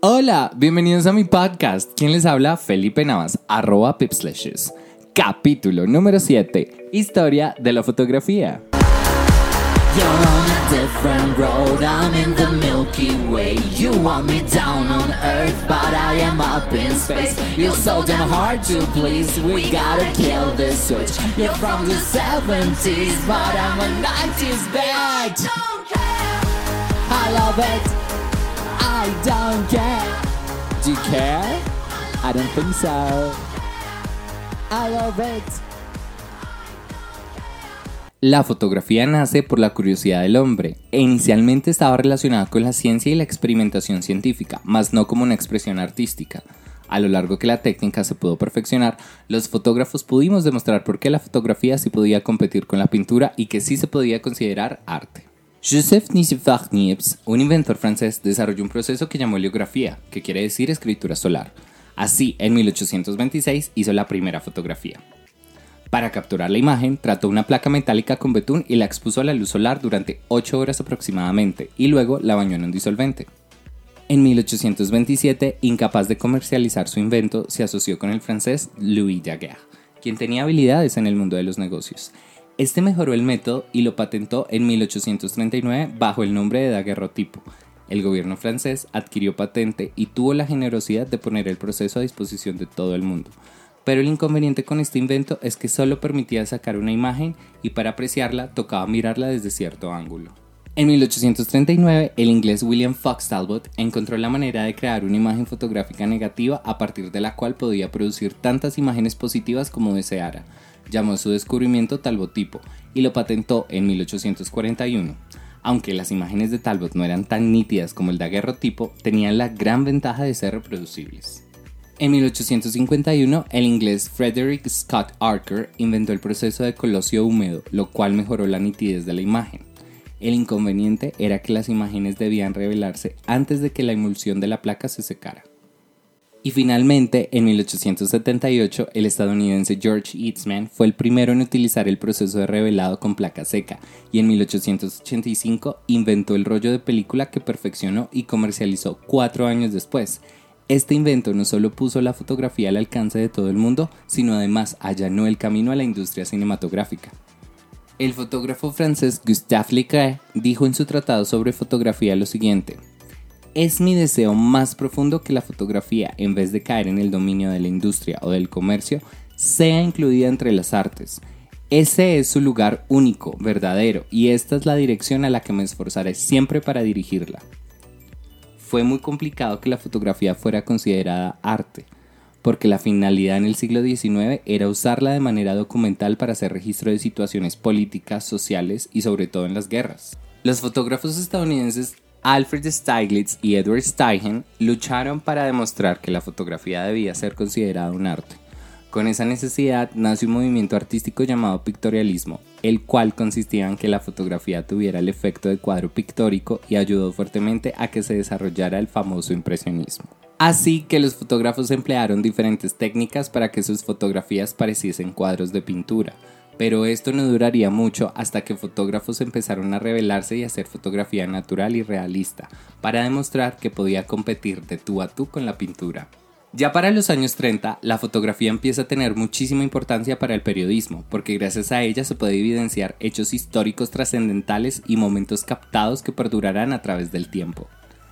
Hola, bienvenidos a mi podcast. ¿Quién les habla? Felipe Navas, arroba pipslashes. Capítulo número 7. Historia de la fotografía. I am up in space. You're so damn hard to please, we gotta kill this switch. You're from the 70s, but I'm a 90s bitch. I love it, La fotografía nace por la curiosidad del hombre. E inicialmente estaba relacionada con la ciencia y la experimentación científica, más no como una expresión artística. A lo largo que la técnica se pudo perfeccionar, los fotógrafos pudimos demostrar por qué la fotografía sí podía competir con la pintura y que sí se podía considerar arte. Joseph Niepce, un inventor francés, desarrolló un proceso que llamó heliografía, que quiere decir escritura solar. Así, en 1826 hizo la primera fotografía. Para capturar la imagen, trató una placa metálica con betún y la expuso a la luz solar durante 8 horas aproximadamente y luego la bañó en un disolvente. En 1827, incapaz de comercializar su invento, se asoció con el francés Louis Daguerre, quien tenía habilidades en el mundo de los negocios. Este mejoró el método y lo patentó en 1839 bajo el nombre de daguerrotipo. El gobierno francés adquirió patente y tuvo la generosidad de poner el proceso a disposición de todo el mundo pero el inconveniente con este invento es que solo permitía sacar una imagen y para apreciarla tocaba mirarla desde cierto ángulo. En 1839, el inglés William Fox Talbot encontró la manera de crear una imagen fotográfica negativa a partir de la cual podía producir tantas imágenes positivas como deseara. Llamó su descubrimiento Talbotipo y lo patentó en 1841. Aunque las imágenes de Talbot no eran tan nítidas como el daguerrotipo, tenían la gran ventaja de ser reproducibles. En 1851, el inglés Frederick Scott Archer inventó el proceso de colosio húmedo, lo cual mejoró la nitidez de la imagen. El inconveniente era que las imágenes debían revelarse antes de que la emulsión de la placa se secara. Y finalmente, en 1878, el estadounidense George Eastman fue el primero en utilizar el proceso de revelado con placa seca, y en 1885 inventó el rollo de película que perfeccionó y comercializó cuatro años después, este invento no solo puso la fotografía al alcance de todo el mundo, sino además allanó el camino a la industria cinematográfica. El fotógrafo francés Gustave Leclerc dijo en su tratado sobre fotografía lo siguiente: Es mi deseo más profundo que la fotografía, en vez de caer en el dominio de la industria o del comercio, sea incluida entre las artes. Ese es su lugar único, verdadero, y esta es la dirección a la que me esforzaré siempre para dirigirla. Fue muy complicado que la fotografía fuera considerada arte, porque la finalidad en el siglo XIX era usarla de manera documental para hacer registro de situaciones políticas, sociales y sobre todo en las guerras. Los fotógrafos estadounidenses Alfred Stieglitz y Edward Steichen lucharon para demostrar que la fotografía debía ser considerada un arte. Con esa necesidad nace un movimiento artístico llamado pictorialismo, el cual consistía en que la fotografía tuviera el efecto de cuadro pictórico y ayudó fuertemente a que se desarrollara el famoso impresionismo. Así que los fotógrafos emplearon diferentes técnicas para que sus fotografías pareciesen cuadros de pintura, pero esto no duraría mucho hasta que fotógrafos empezaron a revelarse y hacer fotografía natural y realista, para demostrar que podía competir de tú a tú con la pintura. Ya para los años 30, la fotografía empieza a tener muchísima importancia para el periodismo, porque gracias a ella se puede evidenciar hechos históricos trascendentales y momentos captados que perdurarán a través del tiempo.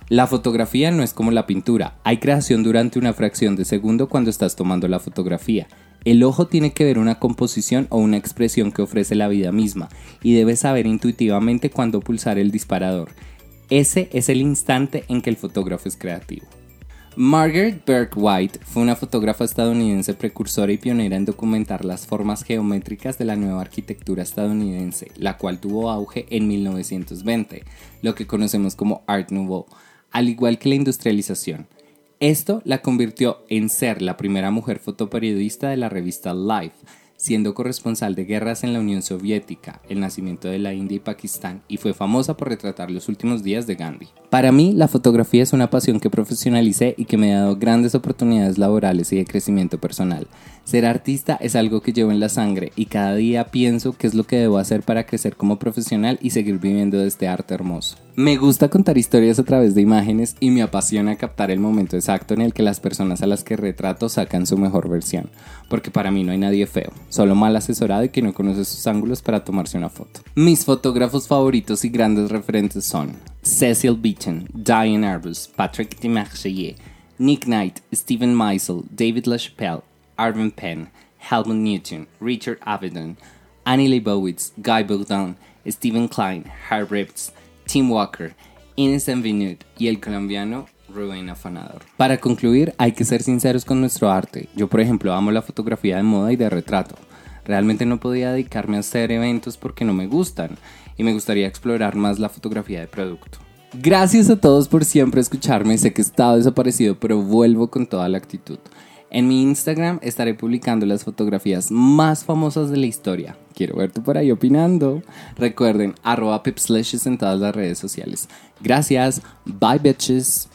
La fotografía no es como la pintura, hay creación durante una fracción de segundo cuando estás tomando la fotografía. El ojo tiene que ver una composición o una expresión que ofrece la vida misma, y debe saber intuitivamente cuándo pulsar el disparador. Ese es el instante en que el fotógrafo es creativo. Margaret Burke White fue una fotógrafa estadounidense precursora y pionera en documentar las formas geométricas de la nueva arquitectura estadounidense, la cual tuvo auge en 1920, lo que conocemos como Art Nouveau, al igual que la industrialización. Esto la convirtió en ser la primera mujer fotoperiodista de la revista Life, siendo corresponsal de guerras en la Unión Soviética, el nacimiento de la India y Pakistán, y fue famosa por retratar los últimos días de Gandhi. Para mí, la fotografía es una pasión que profesionalicé y que me ha dado grandes oportunidades laborales y de crecimiento personal. Ser artista es algo que llevo en la sangre y cada día pienso qué es lo que debo hacer para crecer como profesional y seguir viviendo de este arte hermoso. Me gusta contar historias a través de imágenes y me apasiona captar el momento exacto en el que las personas a las que retrato sacan su mejor versión, porque para mí no hay nadie feo, solo mal asesorado y que no conoce sus ángulos para tomarse una foto. Mis fotógrafos favoritos y grandes referentes son Cecil Beaton, Diane Arbus, Patrick Demarchelier, Nick Knight, Stephen Meisel, David LaChapelle, Arvin Penn, Helmut Newton, Richard Avedon, Annie Leibowitz, Guy Bourdon, Stephen Klein, Harry Ripps, Tim Walker, Ines Envinud y el colombiano Rubén Afanador. Para concluir, hay que ser sinceros con nuestro arte. Yo, por ejemplo, amo la fotografía de moda y de retrato. Realmente no podía dedicarme a hacer eventos porque no me gustan y me gustaría explorar más la fotografía de producto. Gracias a todos por siempre escucharme. Sé que he estado desaparecido, pero vuelvo con toda la actitud. En mi Instagram estaré publicando las fotografías más famosas de la historia. Quiero verte por ahí opinando. Recuerden, arroba pipslashes en todas las redes sociales. Gracias. Bye bitches.